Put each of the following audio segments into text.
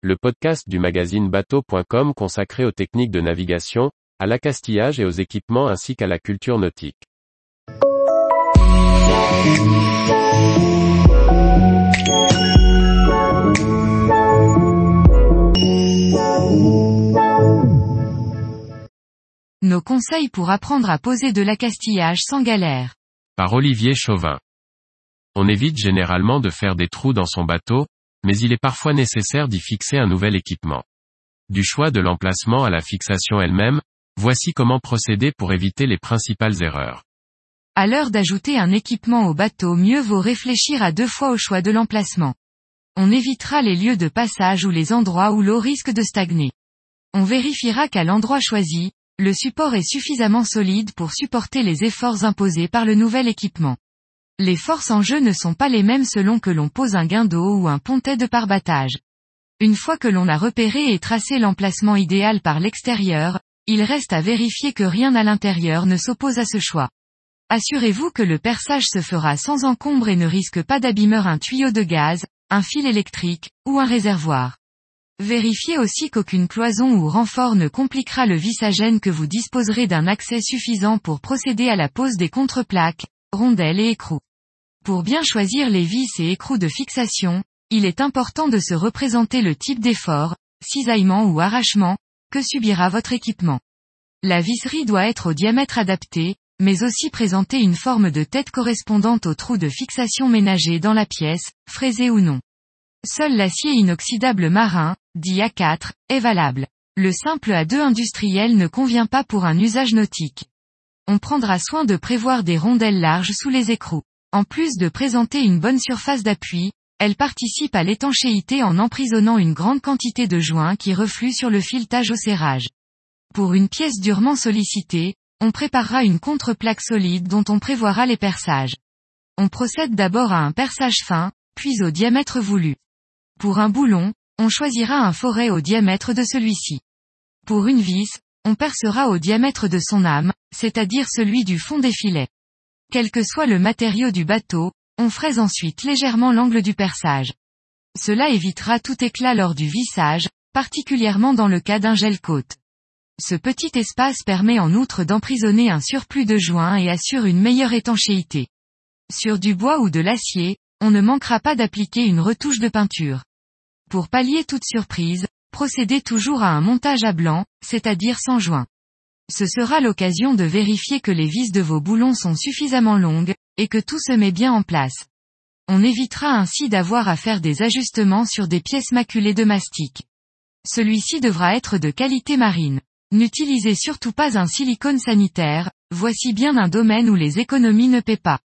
le podcast du magazine bateau.com consacré aux techniques de navigation, à l'accastillage et aux équipements ainsi qu'à la culture nautique. Nos conseils pour apprendre à poser de l'accastillage sans galère. Par Olivier Chauvin. On évite généralement de faire des trous dans son bateau, mais il est parfois nécessaire d'y fixer un nouvel équipement. Du choix de l'emplacement à la fixation elle-même, voici comment procéder pour éviter les principales erreurs. À l'heure d'ajouter un équipement au bateau mieux vaut réfléchir à deux fois au choix de l'emplacement. On évitera les lieux de passage ou les endroits où l'eau risque de stagner. On vérifiera qu'à l'endroit choisi, le support est suffisamment solide pour supporter les efforts imposés par le nouvel équipement. Les forces en jeu ne sont pas les mêmes selon que l'on pose un guindeau ou un pontet de parbattage. Une fois que l'on a repéré et tracé l'emplacement idéal par l'extérieur, il reste à vérifier que rien à l'intérieur ne s'oppose à ce choix. Assurez-vous que le perçage se fera sans encombre et ne risque pas d'abîmer un tuyau de gaz, un fil électrique, ou un réservoir. Vérifiez aussi qu'aucune cloison ou renfort ne compliquera le vissagène que vous disposerez d'un accès suffisant pour procéder à la pose des contreplaques, rondelles et écrous. Pour bien choisir les vis et écrous de fixation, il est important de se représenter le type d'effort, cisaillement ou arrachement, que subira votre équipement. La visserie doit être au diamètre adapté, mais aussi présenter une forme de tête correspondante au trou de fixation ménagé dans la pièce, fraisé ou non. Seul l'acier inoxydable marin, dit A4, est valable. Le simple A2 industriel ne convient pas pour un usage nautique. On prendra soin de prévoir des rondelles larges sous les écrous. En plus de présenter une bonne surface d'appui, elle participe à l'étanchéité en emprisonnant une grande quantité de joints qui refluent sur le filetage au serrage. Pour une pièce durement sollicitée, on préparera une contreplaque solide dont on prévoira les perçages. On procède d'abord à un perçage fin, puis au diamètre voulu. Pour un boulon, on choisira un forêt au diamètre de celui-ci. Pour une vis, on percera au diamètre de son âme, c'est-à-dire celui du fond des filets. Quel que soit le matériau du bateau, on fraise ensuite légèrement l'angle du perçage. Cela évitera tout éclat lors du vissage, particulièrement dans le cas d'un gel-côte. Ce petit espace permet en outre d'emprisonner un surplus de joints et assure une meilleure étanchéité. Sur du bois ou de l'acier, on ne manquera pas d'appliquer une retouche de peinture. Pour pallier toute surprise, procédez toujours à un montage à blanc, c'est-à-dire sans joint. Ce sera l'occasion de vérifier que les vis de vos boulons sont suffisamment longues, et que tout se met bien en place. On évitera ainsi d'avoir à faire des ajustements sur des pièces maculées de mastic. Celui-ci devra être de qualité marine. N'utilisez surtout pas un silicone sanitaire, voici bien un domaine où les économies ne paient pas.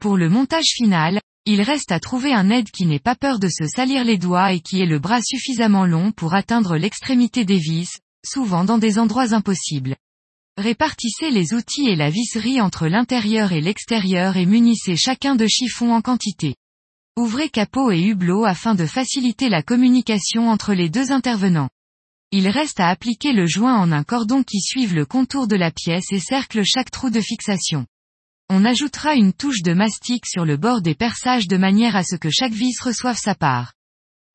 Pour le montage final, il reste à trouver un aide qui n'ait pas peur de se salir les doigts et qui ait le bras suffisamment long pour atteindre l'extrémité des vis, souvent dans des endroits impossibles. Répartissez les outils et la visserie entre l'intérieur et l'extérieur et munissez chacun de chiffons en quantité. Ouvrez capot et hublot afin de faciliter la communication entre les deux intervenants. Il reste à appliquer le joint en un cordon qui suive le contour de la pièce et cercle chaque trou de fixation. On ajoutera une touche de mastic sur le bord des perçages de manière à ce que chaque vis reçoive sa part.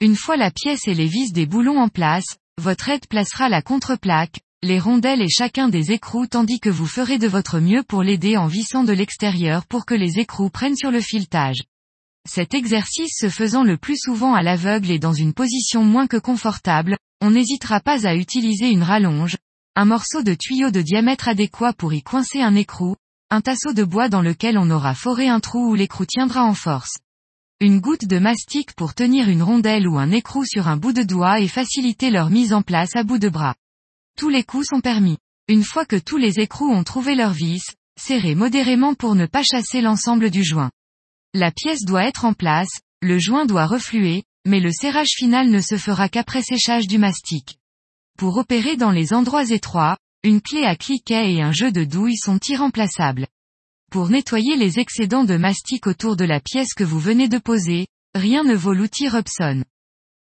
Une fois la pièce et les vis des boulons en place, votre aide placera la contreplaque, les rondelles et chacun des écrous tandis que vous ferez de votre mieux pour l'aider en vissant de l'extérieur pour que les écrous prennent sur le filetage. Cet exercice se faisant le plus souvent à l'aveugle et dans une position moins que confortable, on n'hésitera pas à utiliser une rallonge, un morceau de tuyau de diamètre adéquat pour y coincer un écrou, un tasseau de bois dans lequel on aura foré un trou où l'écrou tiendra en force. Une goutte de mastic pour tenir une rondelle ou un écrou sur un bout de doigt et faciliter leur mise en place à bout de bras. Tous les coups sont permis. Une fois que tous les écrous ont trouvé leur vis, serrez modérément pour ne pas chasser l'ensemble du joint. La pièce doit être en place, le joint doit refluer, mais le serrage final ne se fera qu'après séchage du mastic. Pour opérer dans les endroits étroits, une clé à cliquet et un jeu de douille sont irremplaçables. Pour nettoyer les excédents de mastic autour de la pièce que vous venez de poser, rien ne vaut l'outil Robson.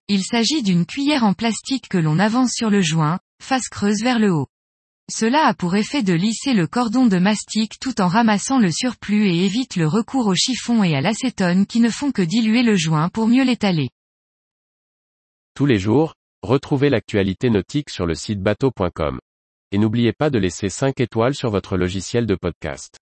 Il s'agit d'une cuillère en plastique que l'on avance sur le joint, face creuse vers le haut. Cela a pour effet de lisser le cordon de mastic tout en ramassant le surplus et évite le recours au chiffon et à l'acétone qui ne font que diluer le joint pour mieux l'étaler. Tous les jours, Retrouvez l'actualité nautique sur le site bateau.com. Et n'oubliez pas de laisser 5 étoiles sur votre logiciel de podcast.